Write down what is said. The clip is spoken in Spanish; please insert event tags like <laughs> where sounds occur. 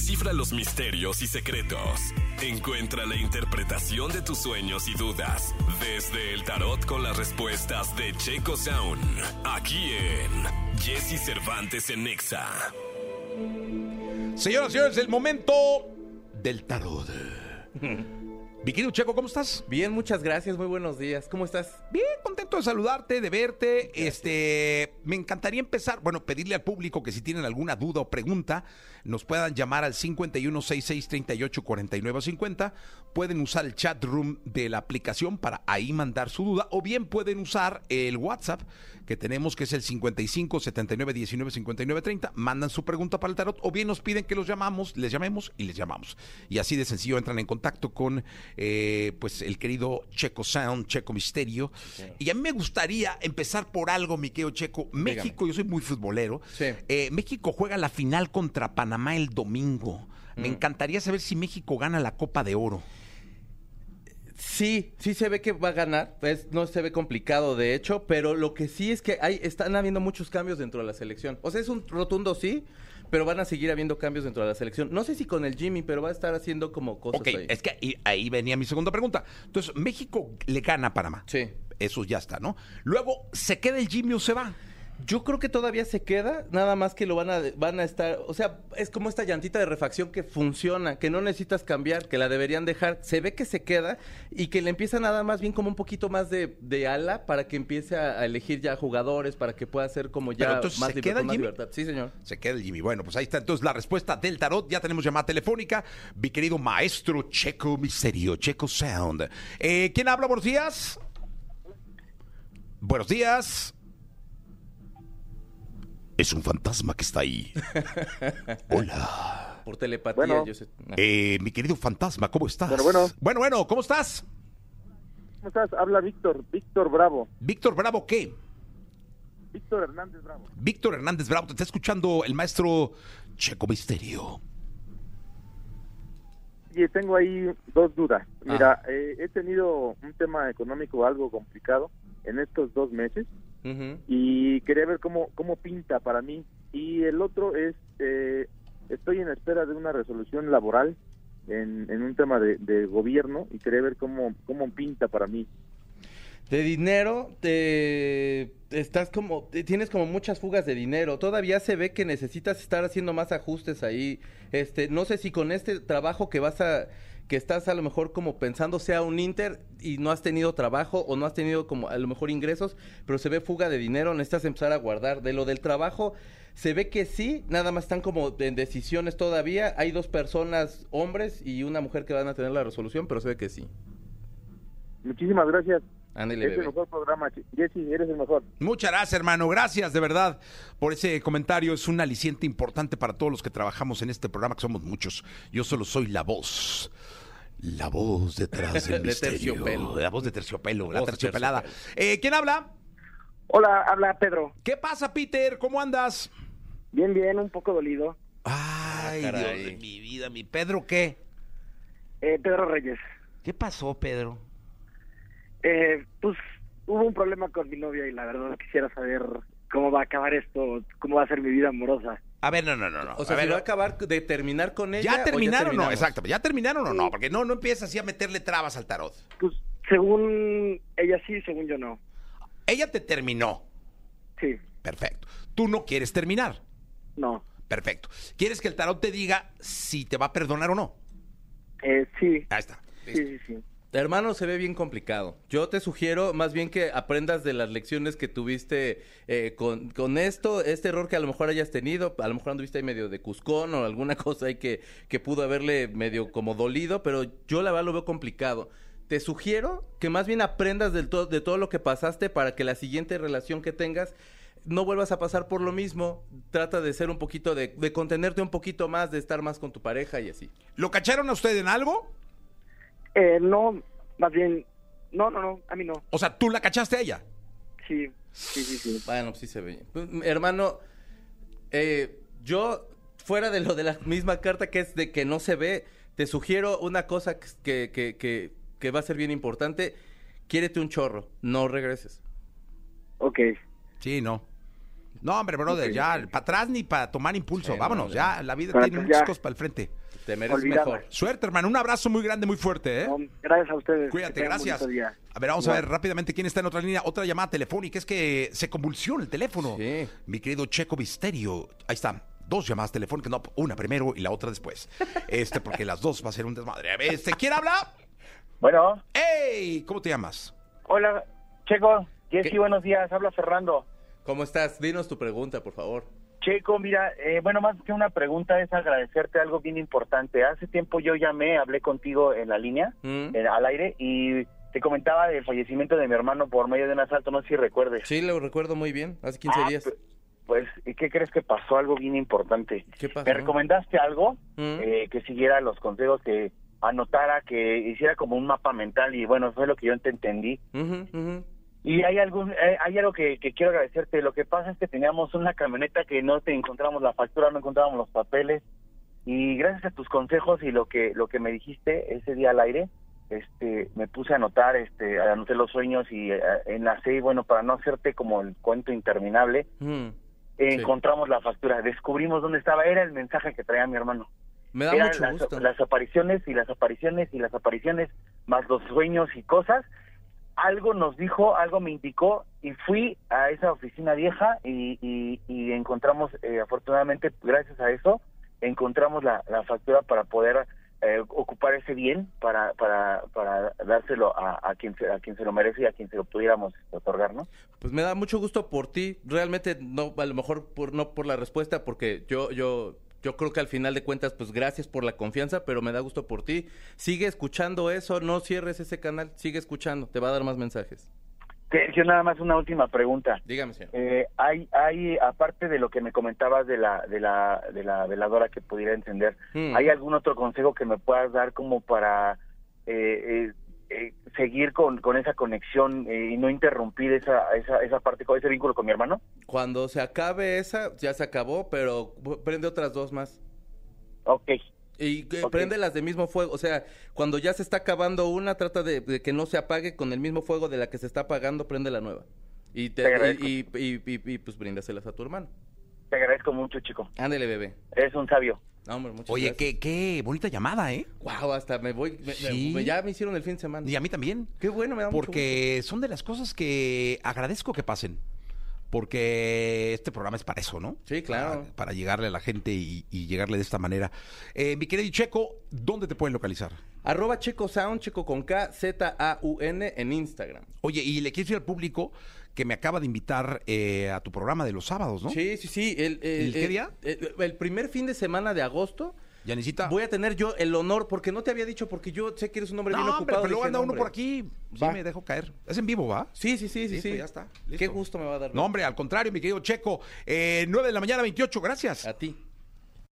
descifra los misterios y secretos. Encuentra la interpretación de tus sueños y dudas desde el tarot con las respuestas de Checo Sound. Aquí en Jesse Cervantes en Nexa. Señoras y señores, el momento del tarot. <laughs> Mi querido Checo, ¿cómo estás? Bien, muchas gracias, muy buenos días. ¿Cómo estás? Bien, contento de saludarte, de verte. Este, me encantaría empezar, bueno, pedirle al público que si tienen alguna duda o pregunta, nos puedan llamar al 5166384950. Pueden usar el chat room de la aplicación para ahí mandar su duda, o bien pueden usar el WhatsApp que tenemos, que es el 55 79 19 59 30. Mandan su pregunta para el tarot, o bien nos piden que los llamamos, les llamemos y les llamamos. Y así de sencillo entran en contacto con eh, pues el querido Checo Sound, Checo Misterio. Y a mí me gustaría empezar por algo, mi querido Checo. México, yo soy muy futbolero. Sí. Eh, México juega la final contra Panamá el domingo. Me Mm. encantaría saber si México gana la Copa de Oro. Sí, sí se ve que va a ganar. Es- no se ve complicado, de hecho, pero lo que sí es que hay, están habiendo muchos cambios dentro de la selección. O sea, es un rotundo sí, pero van a seguir habiendo cambios dentro de la selección. No sé si con el Jimmy, pero va a estar haciendo como cosas Ok, ahí. es que ahí, ahí venía mi segunda pregunta. Entonces, México le gana a Panamá. Sí. Eso ya está, ¿no? Luego, ¿se queda el Jimmy o se va? Yo creo que todavía se queda, nada más que lo van a, van a estar, o sea, es como esta llantita de refacción que funciona, que no necesitas cambiar, que la deberían dejar. Se ve que se queda y que le empieza nada más bien como un poquito más de, de ala para que empiece a, a elegir ya jugadores, para que pueda ser como Pero ya entonces, más, ¿se liber- queda con el más Jimmy? libertad. Sí, señor. Se queda el Jimmy. Bueno, pues ahí está entonces la respuesta del tarot. Ya tenemos llamada telefónica. Mi querido maestro Checo Misterio, Checo Sound. Eh, ¿Quién habla? Buenos días. Buenos días. Es un fantasma que está ahí. <laughs> Hola. Por telepatía, Bueno. yo sé. Ah. Eh, mi querido fantasma, ¿cómo estás? Bueno, bueno. Bueno, bueno, ¿cómo estás? ¿Cómo estás? Habla Víctor, Víctor Bravo. Víctor Bravo, ¿qué? Víctor Hernández Bravo. Víctor Hernández Bravo, te está escuchando el maestro Checo Misterio. Y tengo ahí dos dudas. Mira, eh, he tenido un tema económico algo complicado en estos dos meses Y quería ver cómo, cómo pinta para mí. Y el otro es, eh, estoy en espera de una resolución laboral en, en un tema de, de gobierno y quería ver cómo, cómo pinta para mí. De dinero, te estás como, tienes como muchas fugas de dinero. Todavía se ve que necesitas estar haciendo más ajustes ahí. Este, no sé si con este trabajo que vas a, que estás a lo mejor como pensando sea un Inter y no has tenido trabajo o no has tenido como a lo mejor ingresos, pero se ve fuga de dinero, necesitas empezar a guardar. De lo del trabajo, se ve que sí, nada más están como en decisiones todavía. Hay dos personas, hombres y una mujer que van a tener la resolución, pero se ve que sí. Muchísimas gracias. Ándale, Es el bebé. mejor programa. Jesse, eres el mejor. Muchas gracias, hermano. Gracias, de verdad, por ese comentario. Es un aliciente importante para todos los que trabajamos en este programa, que somos muchos. Yo solo soy la voz. La voz detrás del <laughs> De misterio. terciopelo. La voz de terciopelo, La terciopelada. terciopelo. Eh, ¿Quién habla? Hola, habla Pedro. ¿Qué pasa, Peter? ¿Cómo andas? Bien, bien, un poco dolido. Ay, Ah, Dios de mi vida, mi Pedro, ¿qué? Eh, Pedro Reyes. ¿Qué pasó, Pedro? Eh, pues hubo un problema con mi novia y la verdad quisiera saber cómo va a acabar esto, cómo va a ser mi vida amorosa. A ver, no, no, no, no. O sea, a ver, ¿se va a acabar de terminar con ella? ¿Ya o terminaron o no? Exacto, ¿ya terminaron o no? Porque no, no empiezas así a meterle trabas al tarot. Pues según ella sí, según yo no. Ella te terminó. Sí, Perfecto. Tú no quieres terminar. no. Perfecto. ¿Quieres que el tarot te diga si te va a perdonar o no? Eh, sí, Ahí está. sí, sí, sí. Hermano, se ve bien complicado. Yo te sugiero más bien que aprendas de las lecciones que tuviste eh, con, esto, este error que a lo mejor hayas tenido, a lo mejor anduviste ahí medio de cuscón o alguna <laughs> cosa ahí que, que pudo haberle medio como dolido, pero yo la verdad lo veo complicado. Te sugiero que más bien aprendas de todo lo que pasaste para que la siguiente relación que tengas no vuelvas a pasar por lo mismo. Trata de ser un poquito, de, de contenerte un poquito más, de estar más con tu pareja y así. ¿Lo cacharon a usted en algo? Eh, no, más bien, no, no, no, a mí no. O sea, ¿tú la cachaste a ella? Sí, sí, sí, sí. Bueno, sí se ve. Pues, hermano, eh, yo, fuera de lo de la misma carta que es de que no se ve, te sugiero una cosa que, que, que, que va a ser bien importante. Quiérete un chorro, no regreses. Ok, Sí, no. No, hombre, brother, ya, para atrás ni para tomar impulso. Sí, Vámonos, no, ya, la vida tiene muchas cosas para el frente. Te mereces mejor. Suerte, hermano. Un abrazo muy grande, muy fuerte, ¿eh? No, gracias a ustedes. Cuídate, gracias. A ver, vamos a ver rápidamente quién está en otra línea. Otra llamada telefónica. Es que se convulsiona el teléfono. Sí. Mi querido Checo Misterio. Ahí está. Dos llamadas telefónicas. No, una primero y la otra después. Este, porque las dos va a ser un desmadre. A ver, este, ¿quién habla? Bueno, ¡Ey! ¿Cómo te llamas? hola, Checo. Jessy, buenos días. Habla Fernando. ¿Cómo estás? Dinos tu pregunta, por favor. Checo, mira, eh, bueno, más que una pregunta es agradecerte algo bien importante. Hace tiempo yo llamé, hablé contigo en la línea, Mm. eh, al aire, y te comentaba del fallecimiento de mi hermano por medio de un asalto, no sé si recuerdes. Sí, lo recuerdo muy bien. Hace 15 Ah, días. pu- Pues, ¿y ¿qué crees que pasó? Algo bien importante. ¿Qué pasó? Me recomendaste algo, Mm. eh, que siguiera los consejos, que anotara, que hiciera como un mapa mental, y bueno, fue lo que yo te entendí. Ujú, ujú. Y hay algún, eh, hay algo que, que quiero agradecerte. Lo que pasa es que teníamos una camioneta que no te encontramos la factura, no encontrábamos los papeles. Y gracias a tus consejos y lo que lo que me dijiste ese día al aire, este, me puse a anotar, este, anoté los sueños y eh, enlacé. Y bueno, para no hacerte como el cuento interminable, Mm. eh, Sí. encontramos la factura. Descubrimos dónde estaba. Era el mensaje que traía mi hermano. Me da Eran mucho las, gusto. las apariciones y las apariciones y las apariciones, más los sueños y cosas. Algo nos dijo, algo me indicó y fui a esa oficina vieja y, encontramos, eh, afortunadamente, gracias a eso, encontramos la, factura para poder eh, ocupar ese bien, para, para, para dárselo a, a quien se, a quien se lo merece y a quien se lo pudiéramos otorgar, ¿no? Pues me da mucho gusto por ti. Realmente no, a lo mejor por, no por la respuesta, porque yo, yo, yo creo que al final de cuentas, pues gracias por la confianza, pero me da gusto por ti. Sigue escuchando eso, no cierres ese canal, sigue escuchando, te va a dar más mensajes. Sergio, nada más una última pregunta. Dígame, señor. Eh, hay, hay, aparte de lo que me comentabas de la, de la, de la veladora que pudiera encender, Mm. ¿hay algún otro consejo que me puedas dar como para eh, eh, eh, seguir con, con esa conexión eh, y no interrumpir esa, esa, esa parte, con ese vínculo con mi hermano? Cuando se acabe esa, ya se acabó, pero prende otras dos más. Ok, Y eh, prende las de mismo fuego. O sea, cuando ya se está acabando una, trata de, de que no se apague con el mismo fuego de la que se está apagando, prende la nueva. Y, te, Te y, y- y- y, pues bríndaselas a tu hermano. te agradezco mucho, chico. Ándele, bebé. Eres un sabio. No, hombre, muchas Oye, gracias. qué, qué bonita llamada, ¿eh? Wow, hasta me voy. me- Sí. me- ya me hicieron el fin de semana. Y a mí también. Qué bueno, me da mucho Porque son de las cosas que agradezco que pasen. Porque este programa es para eso, ¿no? Sí, claro. Para, para llegarle a la gente y, y llegarle de esta manera. Eh, mi querido Checo, ¿dónde te pueden localizar? Arroba Checo Sound, Checo con K, Z-A-U-N en Instagram. Oye, y le quiero decir al público que me acaba de invitar eh, a tu programa de los sábados, ¿no? Sí, sí, sí. El, el- ¿El qué día? El, el primer fin de semana de agosto. Yanisita. Voy a tener yo el honor, porque no te había dicho, porque yo sé que eres un hombre bien no, hombre, ocupado. pero luego anda no, uno hombre. por aquí. Sí, Va. me dejo caer. Es en vivo, ¿va? Sí, sí, sí, sí. Listo, sí. ya está, Qué gusto me va a dar. No, hombre, al contrario, mi querido Checo. Eh, 9 de la mañana, 28, gracias. A ti.